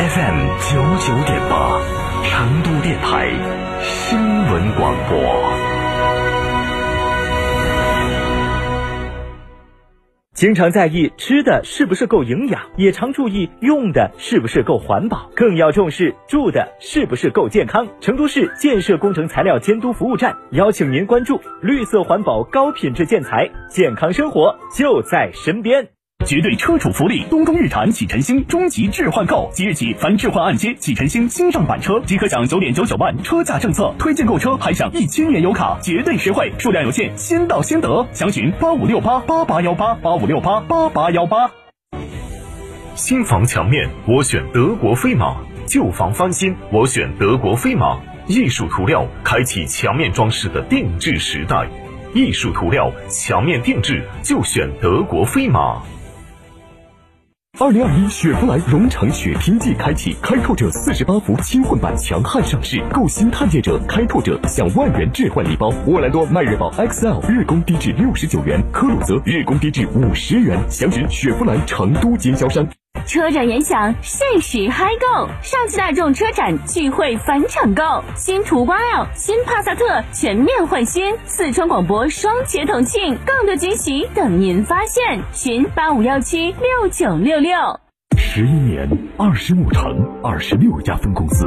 ，FM 九九点八，成都电台新闻广播。经常在意吃的是不是够营养，也常注意用的是不是够环保，更要重视住的是不是够健康。成都市建设工程材料监督服务站邀请您关注绿色环保、高品质建材，健康生活就在身边。绝对车主福利！东风日产启辰星终极置换购，即日起凡置换按揭启辰星新上版车，即可享九点九九万车价政策，推荐购车还享一千元油卡，绝对实惠，数量有限，先到先得。详询八五六八八八幺八八五六八八八幺八。新房墙面，我选德国飞马；旧房翻新，我选德国飞马。艺术涂料开启墙面装饰的定制时代，艺术涂料墙面定制就选德国飞马。二零二一雪佛兰荣城雪拼季开启，开拓者四十八伏轻混版强悍上市，购新探界者、开拓者享万元置换礼包。沃兰多迈锐宝 XL 日供低至六十九元，科鲁泽日供低至五十元。详询雪佛兰成都经销商。车展元享，限时嗨购！上汽大众车展聚会返场购，新途观 L、新帕萨特全面换新，四川广播双节同庆，更多惊喜等您发现。寻八五幺七六九六六。十一年，二十五城，二十六家分公司。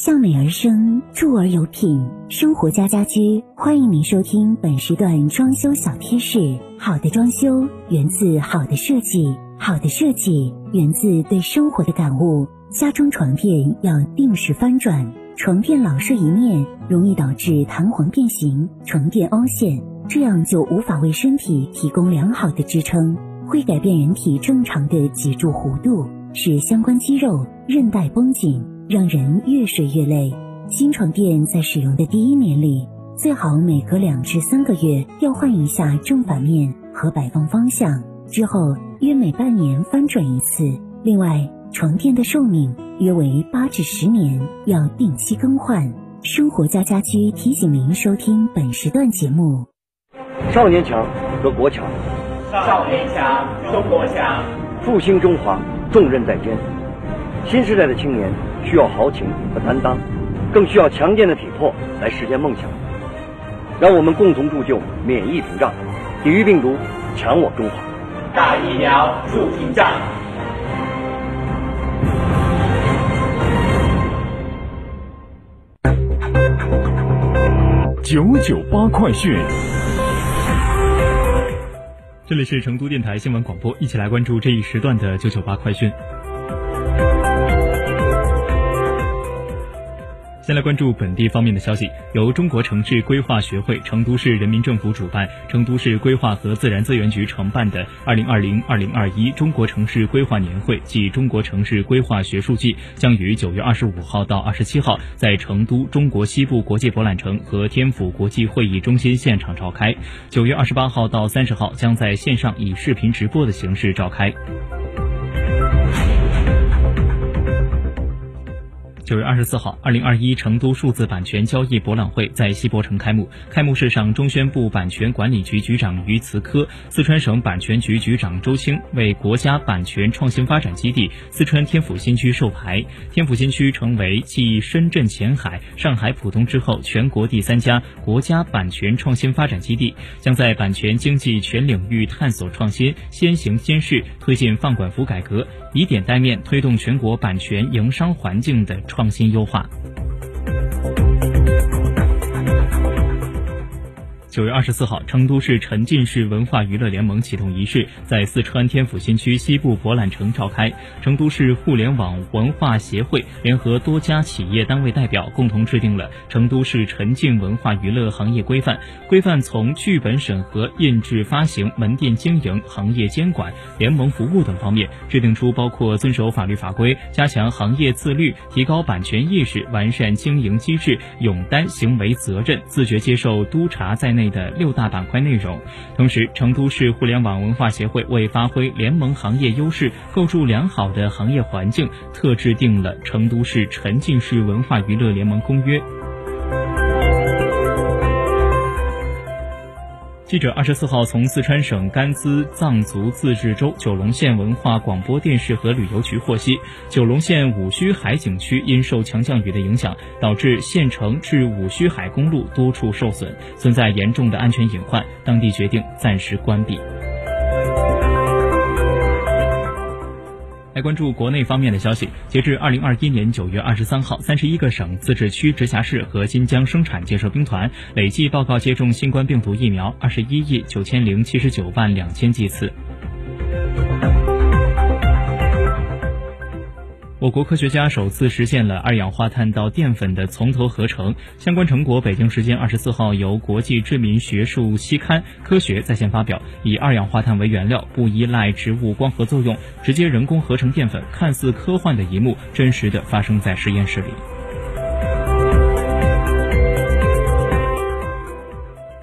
向美而生，住而有品。生活家家居欢迎您收听本时段装修小贴士。好的装修源自好的设计，好的设计源自对生活的感悟。家中床垫要定时翻转，床垫老睡一面容易导致弹簧变形、床垫凹陷，这样就无法为身体提供良好的支撑，会改变人体正常的脊柱弧度，使相关肌肉、韧带绷紧。让人越睡越累。新床垫在使用的第一年里，最好每隔两至三个月调换一下正反面和摆放方向，之后约每半年翻转一次。另外，床垫的寿命约为八至十年，要定期更换。生活家家居提醒您收听本时段节目。少年强则国强，少年强则国强，复兴中华重任在肩。新时代的青年需要豪情和担当，更需要强健的体魄来实现梦想。让我们共同铸就免疫屏障，抵御病毒，强我中华。打疫苗筑屏障。九九八快讯。这里是成都电台新闻广播，一起来关注这一时段的九九八快讯。先来关注本地方面的消息，由中国城市规划学会、成都市人民政府主办，成都市规划和自然资源局承办的二零二零二零二一中国城市规划年会暨中国城市规划学术季将于九月二十五号到二十七号在成都中国西部国际博览城和天府国际会议中心现场召开，九月二十八号到三十号将在线上以视频直播的形式召开。九月二十四号，二零二一成都数字版权交易博览会在西博城开幕。开幕式上，中宣部版权管理局局长于慈科、四川省版权局局长周青为国家版权创新发展基地四川天府新区授牌。天府新区成为继深圳前海、上海浦东之后，全国第三家国家版权创新发展基地，将在版权经济全领域探索创新，先行先试，推进放管服改革。以点带面，推动全国版权营商环境的创新优化。九月二十四号，成都市沉浸式文化娱乐联盟启动仪式在四川天府新区西部博览城召开。成都市互联网文化协会联合多家企业单位代表，共同制定了成都市沉浸文化娱乐行业规范。规范从剧本审核、印制发行、门店经营、行业监管、联盟服务等方面，制定出包括遵守法律法规、加强行业自律、提高版权意识、完善经营机制、勇担行为责任、自觉接受督查在内。内的六大板块内容。同时，成都市互联网文化协会为发挥联盟行业优势，构筑良好的行业环境，特制定了《成都市沉浸式文化娱乐联盟公约》。记者二十四号从四川省甘孜藏族自治州九龙县文化广播电视和旅游局获悉，九龙县五须海景区因受强降雨的影响，导致县城至五须海公路多处受损，存在严重的安全隐患，当地决定暂时关闭。来关注国内方面的消息。截至二零二一年九月二十三号，三十一个省、自治区、直辖市和新疆生产建设兵团累计报告接种新冠病毒疫苗二十一亿九千零七十九万两千剂次。我国科学家首次实现了二氧化碳到淀粉的从头合成，相关成果北京时间二十四号由国际知名学术期刊《科学》在线发表。以二氧化碳为原料，不依赖植物光合作用，直接人工合成淀粉，看似科幻的一幕，真实的发生在实验室里。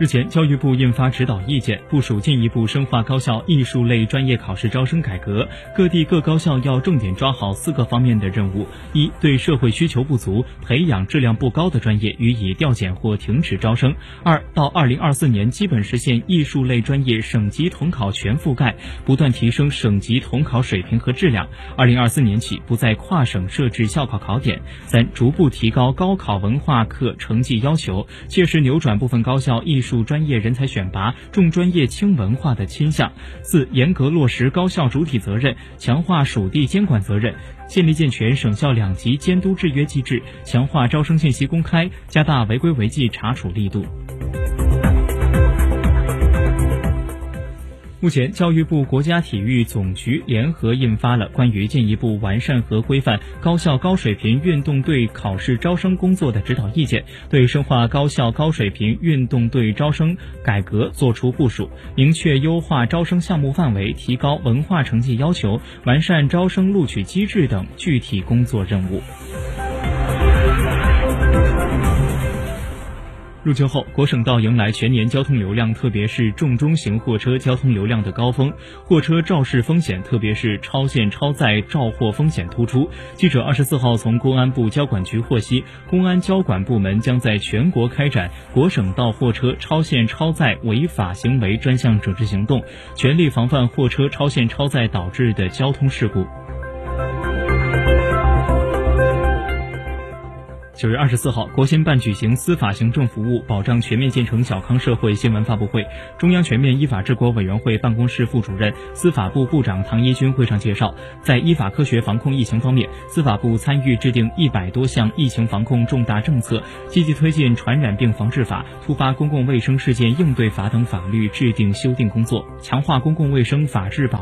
日前，教育部印发指导意见，部署进一步深化高校艺术类专业考试招生改革。各地各高校要重点抓好四个方面的任务：一、对社会需求不足、培养质量不高的专业予以调减或停止招生；二、到二零二四年基本实现艺术类专业省级统考全覆盖，不断提升省级统考水平和质量；二零二四年起不再跨省设置校考考点；三、逐步提高高考文化课成绩要求，切实扭转部分高校艺术。属专业人才选拔重专业轻文化的倾向。四、严格落实高校主体责任，强化属地监管责任，建立健全省校两级监督制约机制，强化招生信息公开，加大违规违纪查处力度。目前，教育部、国家体育总局联合印发了关于进一步完善和规范高校高水平运动队考试招生工作的指导意见，对深化高校高水平运动队招生改革作出部署，明确优化招生项目范围、提高文化成绩要求、完善招生录取机制等具体工作任务。入秋后，国省道迎来全年交通流量，特别是重中型货车交通流量的高峰，货车肇事风险，特别是超限超载肇货风险突出。记者二十四号从公安部交管局获悉，公安交管部门将在全国开展国省道货车超限超载违法行为专项整治行动，全力防范货车超限超载导致的交通事故。九月二十四号，国新办举行司法行政服务保障全面建成小康社会新闻发布会。中央全面依法治国委员会办公室副主任、司法部部长唐一军会上介绍，在依法科学防控疫情方面，司法部参与制定一百多项疫情防控重大政策，积极推进《传染病防治法》《突发公共卫生事件应对法》等法律制定修订工作，强化公共卫生法治保。